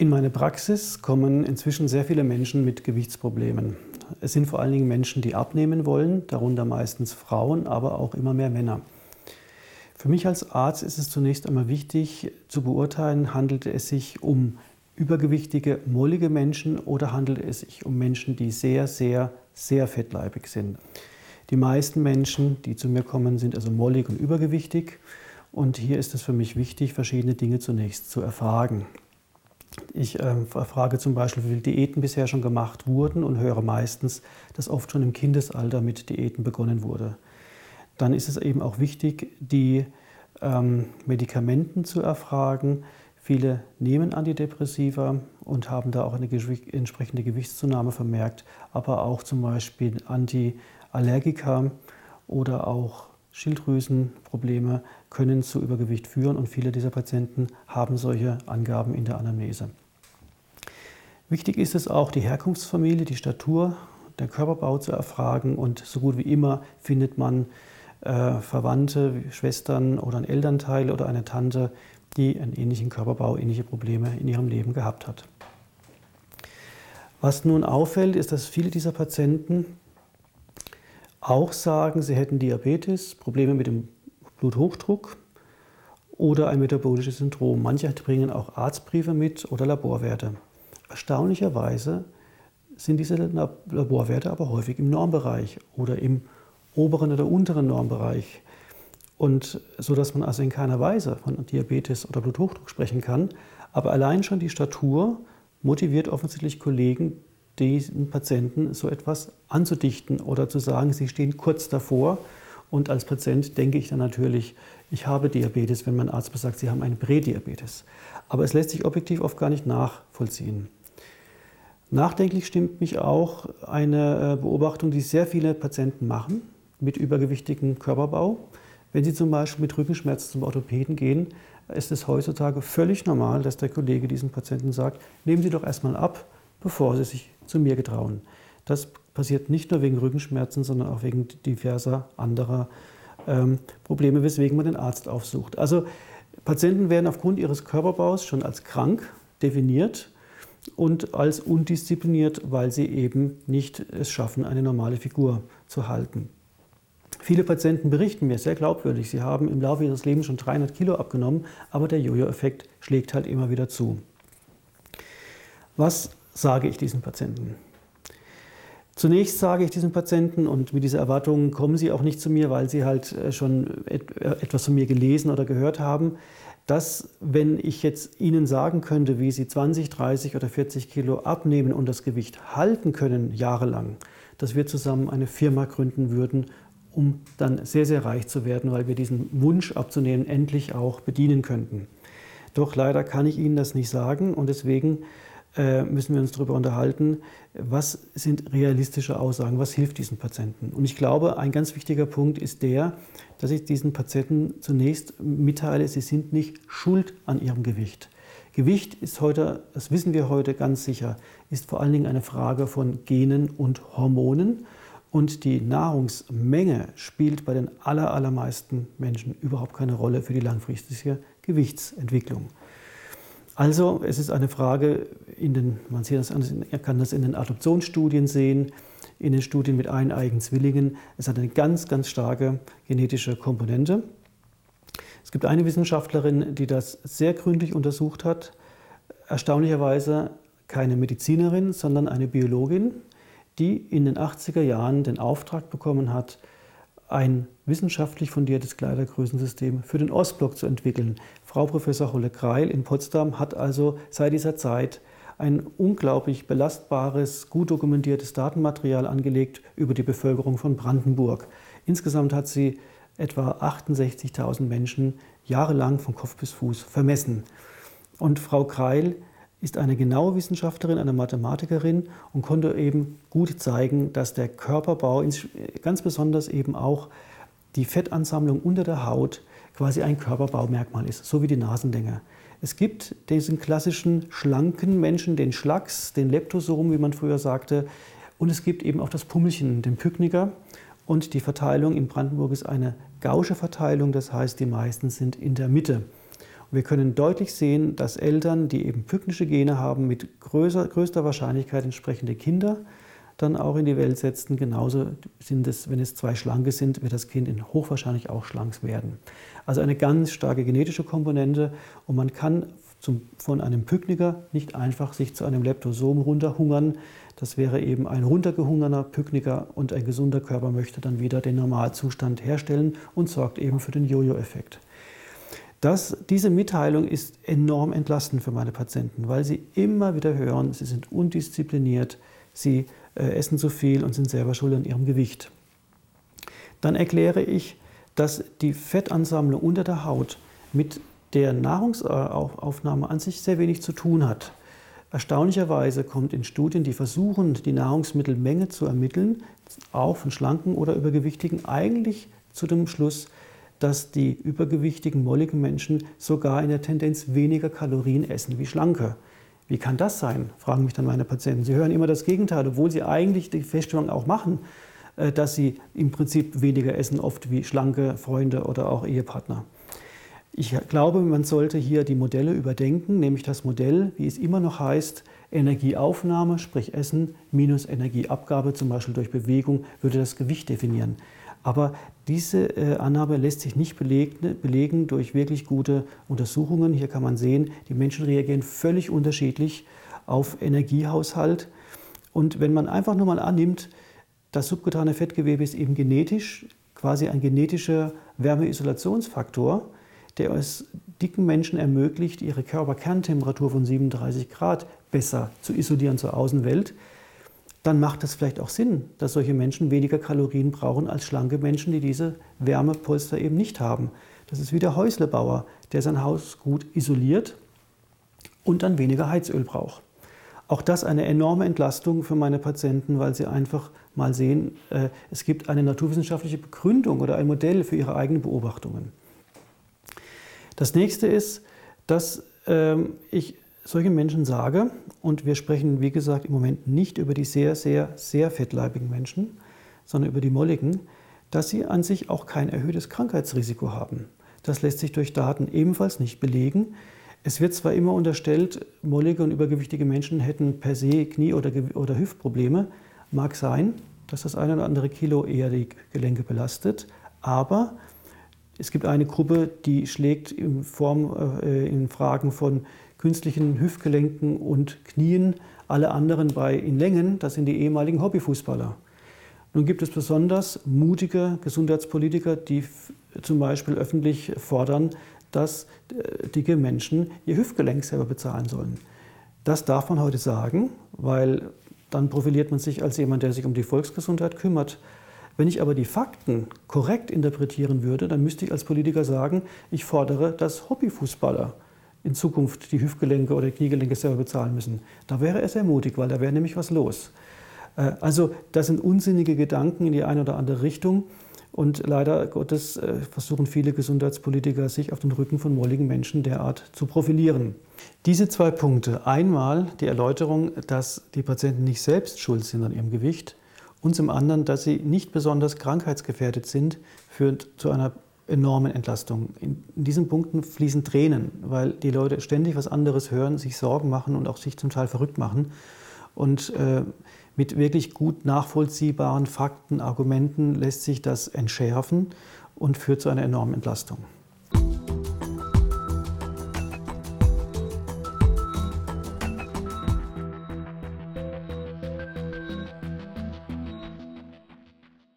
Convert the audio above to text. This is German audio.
In meine Praxis kommen inzwischen sehr viele Menschen mit Gewichtsproblemen. Es sind vor allen Dingen Menschen, die abnehmen wollen, darunter meistens Frauen, aber auch immer mehr Männer. Für mich als Arzt ist es zunächst einmal wichtig zu beurteilen, handelt es sich um übergewichtige, mollige Menschen oder handelt es sich um Menschen, die sehr, sehr, sehr fettleibig sind. Die meisten Menschen, die zu mir kommen, sind also mollig und übergewichtig. Und hier ist es für mich wichtig, verschiedene Dinge zunächst zu erfragen. Ich äh, frage zum Beispiel, wie viele Diäten bisher schon gemacht wurden und höre meistens, dass oft schon im Kindesalter mit Diäten begonnen wurde. Dann ist es eben auch wichtig, die ähm, Medikamenten zu erfragen. Viele nehmen Antidepressiva und haben da auch eine entsprechende Gewichtszunahme vermerkt, aber auch zum Beispiel Antiallergika oder auch Schilddrüsenprobleme können zu Übergewicht führen und viele dieser Patienten haben solche Angaben in der Anamnese. Wichtig ist es auch, die Herkunftsfamilie, die Statur, der Körperbau zu erfragen und so gut wie immer findet man äh, Verwandte, Schwestern oder ein Elternteil oder eine Tante, die einen ähnlichen Körperbau, ähnliche Probleme in ihrem Leben gehabt hat. Was nun auffällt, ist, dass viele dieser Patienten auch sagen, sie hätten Diabetes, Probleme mit dem Bluthochdruck oder ein metabolisches Syndrom. Manche bringen auch Arztbriefe mit oder Laborwerte. Erstaunlicherweise sind diese Laborwerte aber häufig im Normbereich oder im oberen oder unteren Normbereich. Und so dass man also in keiner Weise von Diabetes oder Bluthochdruck sprechen kann. Aber allein schon die Statur motiviert offensichtlich Kollegen, diesen Patienten so etwas anzudichten oder zu sagen, sie stehen kurz davor. Und als Patient denke ich dann natürlich, ich habe Diabetes, wenn mein Arzt sagt, sie haben einen Prädiabetes. Aber es lässt sich objektiv oft gar nicht nachvollziehen. Nachdenklich stimmt mich auch eine äh, Beobachtung, die sehr viele Patienten machen mit übergewichtigem Körperbau. Wenn sie zum Beispiel mit Rückenschmerzen zum Orthopäden gehen, ist es heutzutage völlig normal, dass der Kollege diesen Patienten sagt, nehmen Sie doch erstmal ab, bevor Sie sich zu mir getrauen. Das passiert nicht nur wegen Rückenschmerzen, sondern auch wegen diverser anderer ähm, Probleme, weswegen man den Arzt aufsucht. Also Patienten werden aufgrund ihres Körperbaus schon als krank definiert und als undiszipliniert, weil sie eben nicht es schaffen, eine normale Figur zu halten. Viele Patienten berichten mir sehr glaubwürdig, sie haben im Laufe ihres Lebens schon 300 Kilo abgenommen, aber der Jojo-Effekt schlägt halt immer wieder zu. Was sage ich diesen Patienten? Zunächst sage ich diesen Patienten, und mit dieser Erwartung kommen sie auch nicht zu mir, weil sie halt äh, schon äh, etwas von mir gelesen oder gehört haben, dass wenn ich jetzt ihnen sagen könnte, wie sie 20, 30 oder 40 Kilo abnehmen und das Gewicht halten können jahrelang, dass wir zusammen eine Firma gründen würden, um dann sehr, sehr reich zu werden, weil wir diesen Wunsch abzunehmen endlich auch bedienen könnten. Doch leider kann ich Ihnen das nicht sagen und deswegen müssen wir uns darüber unterhalten, was sind realistische Aussagen, was hilft diesen Patienten. Und ich glaube, ein ganz wichtiger Punkt ist der, dass ich diesen Patienten zunächst mitteile, sie sind nicht schuld an ihrem Gewicht. Gewicht ist heute, das wissen wir heute ganz sicher, ist vor allen Dingen eine Frage von Genen und Hormonen. Und die Nahrungsmenge spielt bei den allermeisten Menschen überhaupt keine Rolle für die langfristige Gewichtsentwicklung. Also es ist eine Frage, in den, man das, kann das in den Adoptionsstudien sehen, in den Studien mit eineigen Zwillingen. Es hat eine ganz, ganz starke genetische Komponente. Es gibt eine Wissenschaftlerin, die das sehr gründlich untersucht hat. Erstaunlicherweise keine Medizinerin, sondern eine Biologin, die in den 80er Jahren den Auftrag bekommen hat, ein wissenschaftlich fundiertes Kleidergrößensystem für den Ostblock zu entwickeln. Frau Professor Holle Kreil in Potsdam hat also seit dieser Zeit ein unglaublich belastbares, gut dokumentiertes Datenmaterial angelegt über die Bevölkerung von Brandenburg. Insgesamt hat sie etwa 68.000 Menschen jahrelang von Kopf bis Fuß vermessen. Und Frau Kreil ist eine genaue Wissenschaftlerin, eine Mathematikerin und konnte eben gut zeigen, dass der Körperbau, ganz besonders eben auch die Fettansammlung unter der Haut, quasi ein Körperbaumerkmal ist, so wie die Nasenlänge. Es gibt diesen klassischen schlanken Menschen, den Schlacks, den Leptosom, wie man früher sagte, und es gibt eben auch das Pummelchen, den Pykniker. Und die Verteilung in Brandenburg ist eine gausche Verteilung, das heißt, die meisten sind in der Mitte. Wir können deutlich sehen, dass Eltern, die eben pyknische Gene haben, mit größer, größter Wahrscheinlichkeit entsprechende Kinder dann auch in die Welt setzen. Genauso sind es, wenn es zwei Schlanke sind, wird das Kind in hochwahrscheinlich auch schlank werden. Also eine ganz starke genetische Komponente und man kann zum, von einem Pykniker nicht einfach sich zu einem Leptosom runterhungern. Das wäre eben ein runtergehungerner Pykniker und ein gesunder Körper möchte dann wieder den Normalzustand herstellen und sorgt eben für den Jojo-Effekt. Das, diese Mitteilung ist enorm entlastend für meine Patienten, weil sie immer wieder hören, sie sind undiszipliniert, sie äh, essen zu viel und sind selber schuld an ihrem Gewicht. Dann erkläre ich, dass die Fettansammlung unter der Haut mit der Nahrungsaufnahme an sich sehr wenig zu tun hat. Erstaunlicherweise kommt in Studien, die versuchen, die Nahrungsmittelmenge zu ermitteln, auch von schlanken oder übergewichtigen, eigentlich zu dem Schluss, dass die übergewichtigen, molligen Menschen sogar in der Tendenz weniger Kalorien essen wie schlanke. Wie kann das sein? fragen mich dann meine Patienten. Sie hören immer das Gegenteil, obwohl sie eigentlich die Feststellung auch machen, äh, dass sie im Prinzip weniger essen, oft wie schlanke Freunde oder auch Ehepartner. Ich glaube, man sollte hier die Modelle überdenken, nämlich das Modell, wie es immer noch heißt, Energieaufnahme, sprich Essen, minus Energieabgabe, zum Beispiel durch Bewegung, würde das Gewicht definieren. Aber diese äh, Annahme lässt sich nicht belegen, belegen durch wirklich gute Untersuchungen. Hier kann man sehen, die Menschen reagieren völlig unterschiedlich auf Energiehaushalt. Und wenn man einfach nur mal annimmt, das subkutane Fettgewebe ist eben genetisch quasi ein genetischer Wärmeisolationsfaktor, der es dicken Menschen ermöglicht, ihre Körperkerntemperatur von 37 Grad besser zu isolieren zur Außenwelt, dann macht es vielleicht auch Sinn, dass solche Menschen weniger Kalorien brauchen als schlanke Menschen, die diese Wärmepolster eben nicht haben. Das ist wie der Häuslebauer, der sein Haus gut isoliert und dann weniger Heizöl braucht. Auch das eine enorme Entlastung für meine Patienten, weil sie einfach mal sehen, äh, es gibt eine naturwissenschaftliche Begründung oder ein Modell für ihre eigenen Beobachtungen. Das nächste ist, dass ähm, ich solchen Menschen sage, und wir sprechen, wie gesagt, im Moment nicht über die sehr, sehr, sehr fettleibigen Menschen, sondern über die molligen, dass sie an sich auch kein erhöhtes Krankheitsrisiko haben. Das lässt sich durch Daten ebenfalls nicht belegen. Es wird zwar immer unterstellt, mollige und übergewichtige Menschen hätten per se Knie- oder, oder Hüftprobleme. Mag sein, dass das eine oder andere Kilo eher die Gelenke belastet, aber es gibt eine Gruppe, die schlägt in, Form, äh, in Fragen von künstlichen Hüftgelenken und Knien, alle anderen bei in Längen, das sind die ehemaligen Hobbyfußballer. Nun gibt es besonders mutige Gesundheitspolitiker, die zum Beispiel öffentlich fordern, dass äh, dicke Menschen ihr Hüftgelenk selber bezahlen sollen. Das darf man heute sagen, weil dann profiliert man sich als jemand, der sich um die Volksgesundheit kümmert. Wenn ich aber die Fakten korrekt interpretieren würde, dann müsste ich als Politiker sagen, ich fordere, dass Hobbyfußballer in Zukunft die Hüftgelenke oder Kniegelenke selber bezahlen müssen. Da wäre er sehr mutig, weil da wäre nämlich was los. Äh, also das sind unsinnige Gedanken in die eine oder andere Richtung. Und leider Gottes äh, versuchen viele Gesundheitspolitiker, sich auf den Rücken von molligen Menschen derart zu profilieren. Diese zwei Punkte, einmal die Erläuterung, dass die Patienten nicht selbst schuld sind an ihrem Gewicht und zum anderen, dass sie nicht besonders krankheitsgefährdet sind, führt zu einer enormen Entlastung. In, in, diesen Punkten fließen Tränen, weil die Leute ständig was anderes hören, sich Sorgen machen und auch sich zum Teil verrückt machen. Und äh, mit wirklich gut nachvollziehbaren Fakten, Argumenten lässt sich das entschärfen und führt zu einer enormen Entlastung.